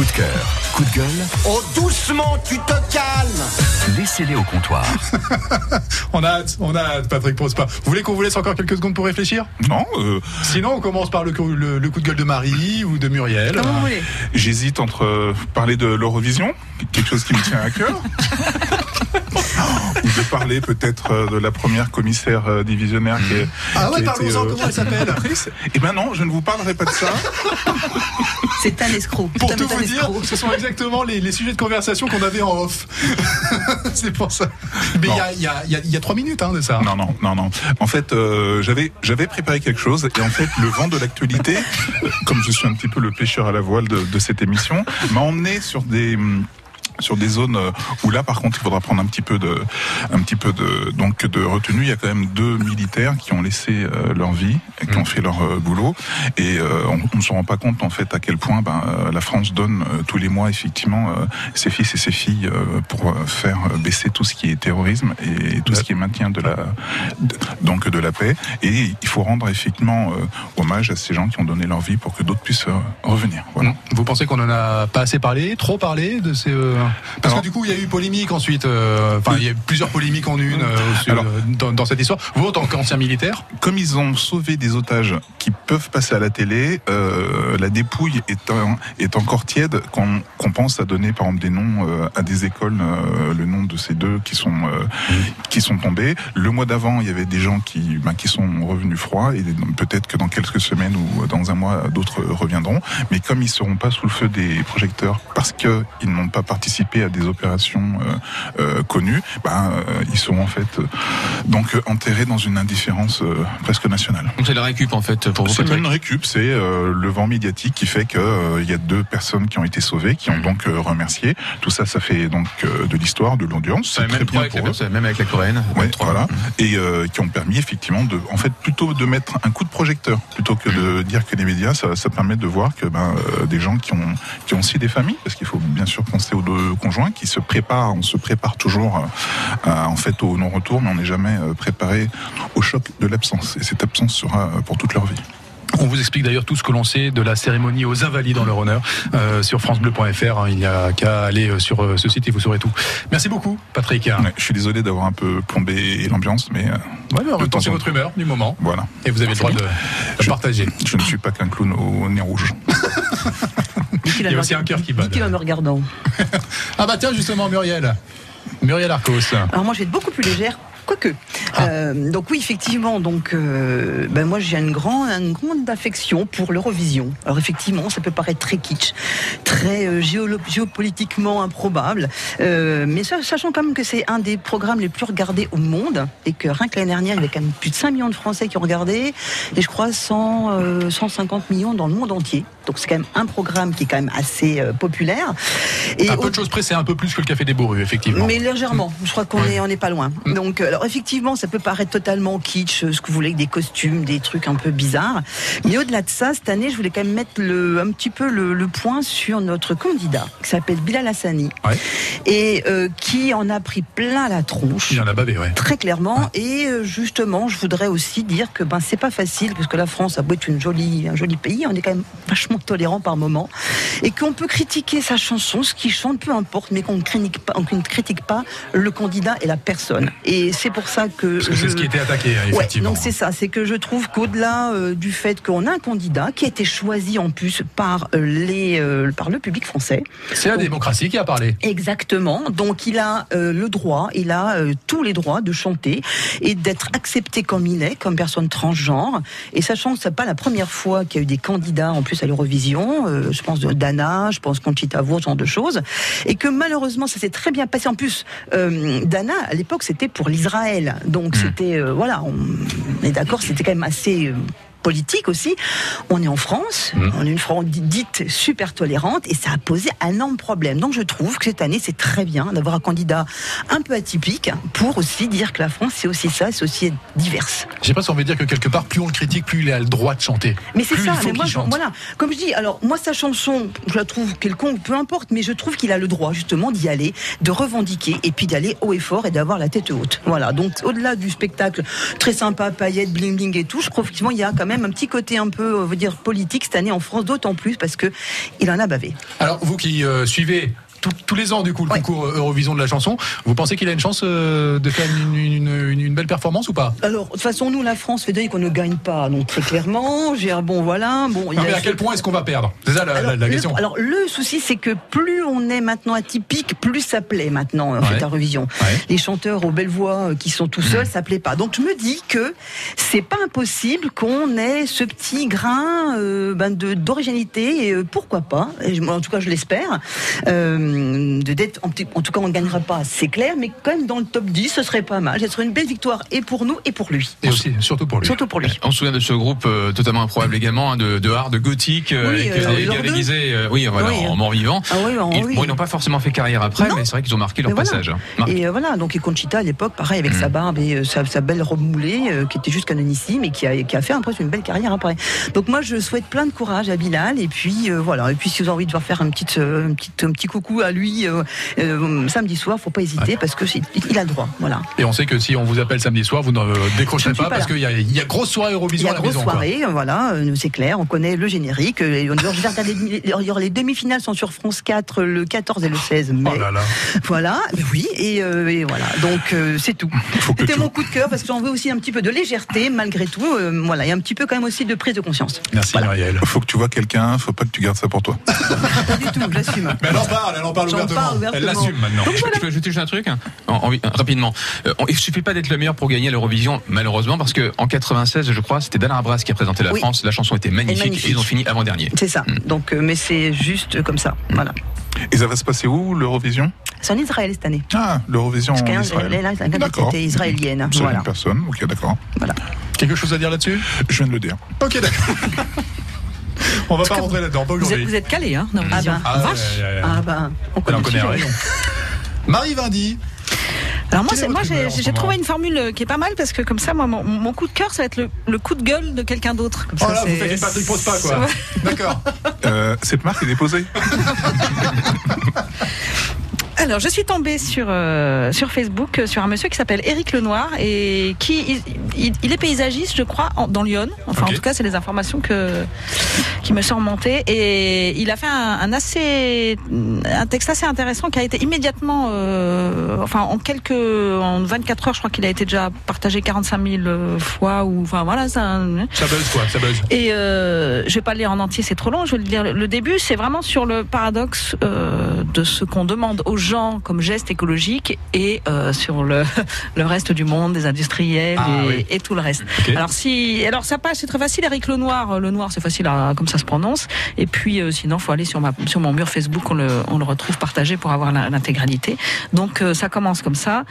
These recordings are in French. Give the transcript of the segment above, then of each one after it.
Coup de cœur, coup de gueule, Oh, doucement, tu te calmes laissez-les au comptoir. On a hâte, on a hâte, Patrick Prospa. Vous voulez qu'on vous laisse encore quelques secondes pour réfléchir? Non, euh, Sinon, on commence par le, coup- le- le coup de gueule de Marie ou de Muriel. Comme vous voulez? j'hésite entre euh, parler de l'Eurovision, quelque chose qui me tient à cœur, ou de parler peut-être euh, de la première commissaire euh, divisionnaire qui, est, Ah ouais, parlons-en, euh, comment elle s'appelle? Eh ben non, je ne vous parlerai pas de ça. C'est un escroc. Pour tout vous dire, ce sont exactement les, les sujets de conversation qu'on avait en off. C'est pour ça. Mais il y a, il y, a, il y a- il y a trois minutes hein, de ça. Non, non, non, non. En fait, euh, j'avais j'avais préparé quelque chose et en fait, le vent de l'actualité, comme je suis un petit peu le pêcheur à la voile de, de cette émission, m'a emmené sur des hum, sur des zones euh, où là par contre il faudra prendre un petit peu de un petit peu de donc de retenue. Il y a quand même deux militaires qui ont laissé euh, leur vie et qui ont fait leur euh, boulot. Et on, ne se rend pas compte en fait à quel point ben, la France donne tous les mois effectivement ses fils et ses filles pour faire baisser tout ce qui est terrorisme et tout ce qui est maintien de la de- donc de la paix. Et il faut rendre effectivement hommage à ces gens qui ont donné leur vie pour que d'autres puissent revenir. Voilà. Vous pensez qu'on en a pas assez parlé, trop parlé de ces euh, Parce Alors- que du coup, il y a eu polémique ensuite. euh, Enfin, il y a eu plusieurs polémiques en une euh, sur- Alors- dans, dans cette histoire. Vous, en tant qu'ancien militaire, comme ils ont sauvé des otages qui peuvent passer à la télé, euh, la dépouille est, un- est encore tiède qu'on qu'on pense à donner par exemple des noms euh, à des écoles, euh, le nom de ces deux qui sont euh, qui sont tombés. Le mois d'avant, il y avait des gens qui ben, qui sont revenus froids et peut-être que dans quelques semaines ou dans un mois, d'autres reviendront. Mais comme ils seront pas sous le feu des projecteurs parce que ils n'ont pas participé à des opérations euh, euh, connues, ben, euh, ils seront en fait donc enterrés dans une indifférence presque nationale. Donc c'est la récup en fait pour vous. C'est une récup, c'est le vent médiatique qui fait que il y a deux personnes qui ont été sauvées, qui ont Mhm. donc remercié. Tout ça, ça fait donc de l'histoire, de l'audience. C'est très bien pour eux. même avec la coréenne. Ouais, voilà. Et euh, qui ont permis effectivement de, en fait, plutôt de mettre un coup de projecteur plutôt que de dire que les médias, ça, ça permet de voir que ben euh, des gens qui ont qui ont aussi des familles, parce qu'il faut bien sûr penser aux deux conjoints qui se préparent. On se prépare toujours euh, à, en fait au non-retour, mais on n'est jamais euh, préparé au choc de l'absence. Et cette absence sera euh, pour toute leur vie. on vous explique d'ailleurs tout ce que l'on sait de la cérémonie aux Invalides en leur honneur euh, sur francebleu.fr. hein. il n'y a qu'à aller euh, sur euh, ce site et vous saurez tout. Merci beaucoup, Patrick. Ouais, je suis désolé d'avoir un peu plombé l'ambiance, mais euh, Ouais, mais en temps, c'est votre humeur du moment. voilà. Et vous avez le droit de, de Je- partager. Je ne suis pas qu'un clown au nez rouge. Il y a aussi un cœur qui bat. dit-il en me regardant. Ah bah tiens, justement, Muriel. Muriel Arcos. Alors moi, je vais être beaucoup plus légère. Quoique. Ah. Euh, donc oui, effectivement, donc euh, ben moi j'ai une grande, une grande affection pour l'Eurovision. Alors effectivement, ça peut paraître très kitsch, très euh, géopolitiquement improbable, mais sa- sachant quand même que c'est un des programmes les plus regardés au monde et que rien que l'année dernière, il y avait quand même plus de 5 millions de Français qui ont regardé et je crois 100, euh, 150 millions dans le monde entier. Donc c'est quand même un programme qui est quand même assez euh, populaire. Et Un peu au- de choses près, c'est un peu plus que le Café des Bourrues, effectivement. mais légèrement, je crois qu'on est on n'est pas loin. Donc euh, alors effectivement, ça peut paraître totalement kitsch, euh, ce que vous voulez, avec des costumes, des trucs un peu bizarres. Mais au-delà de ça, cette année, je voulais quand même mettre le, un petit peu le, le point sur notre candidat, qui s'appelle Bilal Hassani, Ouais. et euh, qui en a pris plein la tronche. Il en a bavé, ouais. Très clairement, et euh, justement, je voudrais aussi dire que ben c'est pas facile parce que la France a beau être une jolie, un joli pays, on est quand même vachement tolérant par moment, et qu'on peut critiquer sa chanson, ce qu'il chante, peu importe, mais qu'on ne critique pas, on ne critique pas le candidat et la personne. Et c'est pour ça que Parce que c'est ce qui était attaqué, Ouais, effectivement. donc c'est ça, c'est que je trouve qu'au-delà euh, du fait qu'on a un candidat qui a été choisi en plus par euh, les euh, par le public français, C'est la démocratie qui a parlé. Exactement. Donc il a euh, le droit, il a tous les droits de chanter et d'être accepté comme il est, comme personne transgenre. Et sachant que c'est pas la première fois qu'il y a eu des candidats en plus à l'Eurovision, euh, je pense de Dana, je pense Conchita Wurst, ce genre de choses, et que malheureusement ça s'est très bien passé. En plus, euh, Dana à l'époque c'était pour l'Israël, donc c'était euh, voilà, on est d'accord, c'était quand même assez politique aussi. On est en France, Mhm. on est une France dite super tolérante et ça a posé un énorme problème. Donc je trouve que cette année c'est très bien d'avoir un candidat un peu atypique pour aussi dire que la France c'est aussi ça, c'est aussi diverse. Je sais pas si on veut dire que quelque part, plus on le critique, plus il a le droit de chanter. Mais c'est ça, mais moi, qu'il je- voilà, comme je dis, alors moi sa chanson, je la trouve quelconque, peu importe, mais je trouve qu'il a le droit justement d'y aller, de revendiquer et puis d'aller haut et fort et d'avoir la tête haute. Voilà, donc au-delà du spectacle très sympa, paillettes, bling bling et tout, je trouve qu'effectivement il y a quand même un petit côté un peu, on dire, politique cette année en France, d'autant plus parce que il en a bavé. Alors, vous qui euh, suivez tout- tous les ans, du coup, le Ouais. concours Eurovision de la chanson, vous pensez qu'il a une chance euh, de faire une, une- une- une belle performance ou pas? Alors, de toute façon, nous, la France, fait qu'on ne gagne pas, donc très clairement. J'ai bon, voilà. Bon, Non, mais à quel point est-ce qu'on va perdre? C'est ça la, alors, la question. alors, le souci, c'est que plus on est maintenant atypique, plus ça plaît maintenant, en Ouais. fait, à Eurovision. Ouais. Les chanteurs aux belles voix euh, qui sont tout seuls, ça plaît pas. Donc, je me dis que c'est pas impossible qu'on ait ce petit grain euh, ben, d'originalité, et euh, pourquoi pas, et en tout cas, je l'espère, euh, de d'être, en, tout cas, on ne gagnera pas, c'est clair, mais quand même dans le top 10, ce serait pas mal. Ce serait une belle victoire, et pour nous, et pour lui. Et aussi, surtout pour lui. Surtout pour lui. On se souvient de ce groupe euh, totalement improbable également, hein, de, de hard, de gothique, euh, Oui, euh, euh, oui, voilà, Oui. en mort-vivant. Ah oui, en- Ils, oui. bon, ils n'ont pas forcément fait carrière après, Non. mais c'est vrai qu'ils ont marqué leur Mais passage. hein. Marqué. Et euh, voilà, donc et Conchita à l'époque, pareil, avec Mm. sa barbe et euh, sa, sa belle robe moulée, euh, qui était juste canonissime et qui a, qui a fait après une belle carrière après. Donc moi, je souhaite plein de courage à Bilal. Et puis euh, voilà, et puis si vous avez envie de faire faire un petit, euh, un petit, un petit coucou à lui euh, euh, samedi soir, faut pas hésiter parce que c'est- il a le droit. Voilà. Et on sait que si on vous appelle samedi soir, vous ne décrocherez pas, pas parce qu'il y a, il y a grosse soirée Il y Eurovision a à la grosse maison. soirée, voilà, euh, c'est clair, on connaît le générique. et on- je vais regarder les, les- les demi-finales sont sur France 4 le 14 et le 16 mai. Oh là là. Voilà, mais oui, et, euh, et voilà. Donc euh, c'est tout. C'était mon coup de cœur parce que j'en veux aussi un petit peu de légèreté malgré tout. euh, voilà, et un petit peu quand même aussi de prise de conscience. Merci Muriel. Faut que tu vois quelqu'un, faut pas que tu gardes ça pour toi. Pas du tout, j'assume. Mais elle en parle, elle en parle J'en ouvertement. parle Elle ouvertement. l'assume maintenant. Je, peux- je peux ajouter juste un truc hein En- en- rapidement. Euh, il suffit pas d'être le meilleur pour gagner l'Eurovision, malheureusement, parce que en 96, je crois, c'était Dana Abras qui a présenté la Oui. France. La chanson était magnifique, magnifique. et ils ont fini avant dernier. C'est ça. Donc, euh, mais c'est juste comme ça. Voilà. Et ça va se passer où, l'Eurovision? C'est en Israël cette année. Ah, l'Eurovision Parce en Israël. elle a la D'accord. était israélienne. C'est Voilà. une personne, ok, d'accord. voilà. Quelque chose à dire là-dessus? Je viens de le dire. Ok, d'accord. On va pas rentrer là-dedans, pas Vous êtes, aujourd'hui. vous êtes calé, hein, dans Ah ben, Ah, Vache. ouais, ouais, ouais. ah ben, on connaît connaît rayon. Marie Vindy, Alors moi, j'ai trouvé une formule qui est pas mal parce que comme ça, moi, mon, mon coup de cœur, ça va être le, le coup de gueule de quelqu'un d'autre. Oh ça, là, vous faites une Patrick Prospa, quoi. D'accord. Euh, cette marque est déposée. Alors, je suis tombée sur euh, sur Facebook euh, sur un monsieur qui s'appelle Éric Lenoir et qui il, il- il est paysagiste, je crois, en- dans Lyon. Enfin, en tout cas, c'est les informations que qui me sont remontées et il a fait un, un assez un texte assez intéressant qui a été immédiatement, euh, enfin, en quelques en 24 heures, je crois qu'il a été déjà partagé 45 000 fois ou enfin voilà, ça. Ça buzz, quoi, ça buzz. Et euh, je vais pas le lire en entier, c'est trop long. Je vais le lire. Le début, c'est vraiment sur le paradoxe euh, de ce qu'on demande aux gens comme geste écologique et euh, sur le, le reste du monde, des industriels Ah, et, oui. Et tout le reste. Alors si, alors sa page c'est très facile. Eric Lenoir, le noir c'est facile à, comme ça se prononce. Et puis euh, sinon, faut aller sur ma sur mon mur Facebook, on le on le retrouve partagé pour avoir l'intégralité. Donc euh, ça commence comme ça.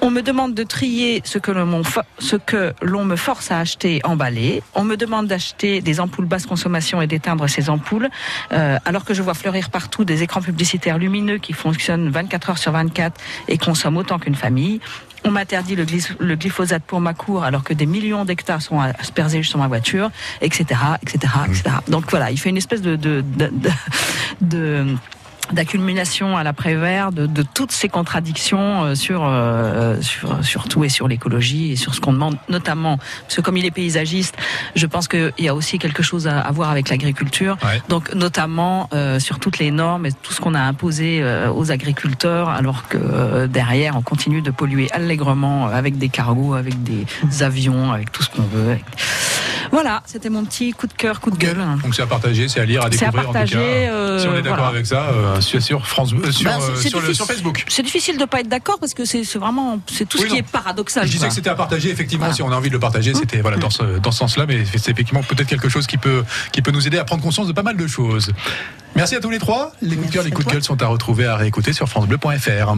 On me demande de trier ce que l'on ce que l'on me force à acheter emballé. On me demande d'acheter des ampoules basse consommation et d'éteindre ces ampoules, euh, alors que je vois fleurir partout des écrans publicitaires lumineux qui fonctionnent 24 heures sur 24 et consomment autant qu'une famille. On m'interdit le, glyph- le glyphosate pour ma cour alors que des millions d'hectares sont aspergés sur ma voiture, etc., etc., etc. Donc voilà, il fait une espèce de, de, de, de- de- d'accumulation à l'après-vert de, de toutes ces contradictions euh, sur, euh, sur sur tout et sur l'écologie et sur ce qu'on demande notamment. Parce que comme il est paysagiste je pense qu'il y a aussi quelque chose à, à voir avec l'agriculture. Ouais. donc notamment euh, sur toutes les normes et tout ce qu'on a imposé euh, aux agriculteurs alors que euh, derrière on continue de polluer allègrement avec des cargos avec des avions avec tout ce qu'on veut avec- voilà c'était mon petit coup de cœur coup de gueule Donc c'est à partager, c'est à lire, à C'est à découvrir partager, en tout cas. euh, si on est d'accord voilà. avec ça, euh, sur, sur France, euh, sur, Ben, euh, sur, le- sur Facebook. C'est difficile de pas être d'accord parce que c'est vraiment c'est tout Oui, ce qui est paradoxal. Je disais quoi. que c'était à partager, effectivement, Voilà. si on a envie de le partager, c'était voilà dans ce, dans ce sens-là, mais c'est effectivement peut-être quelque chose qui peut, qui peut nous aider à prendre conscience de pas mal de choses. Merci à tous les trois. Les coups de cœur, les coups de gueule sont à retrouver, à réécouter sur FranceBleu.fr.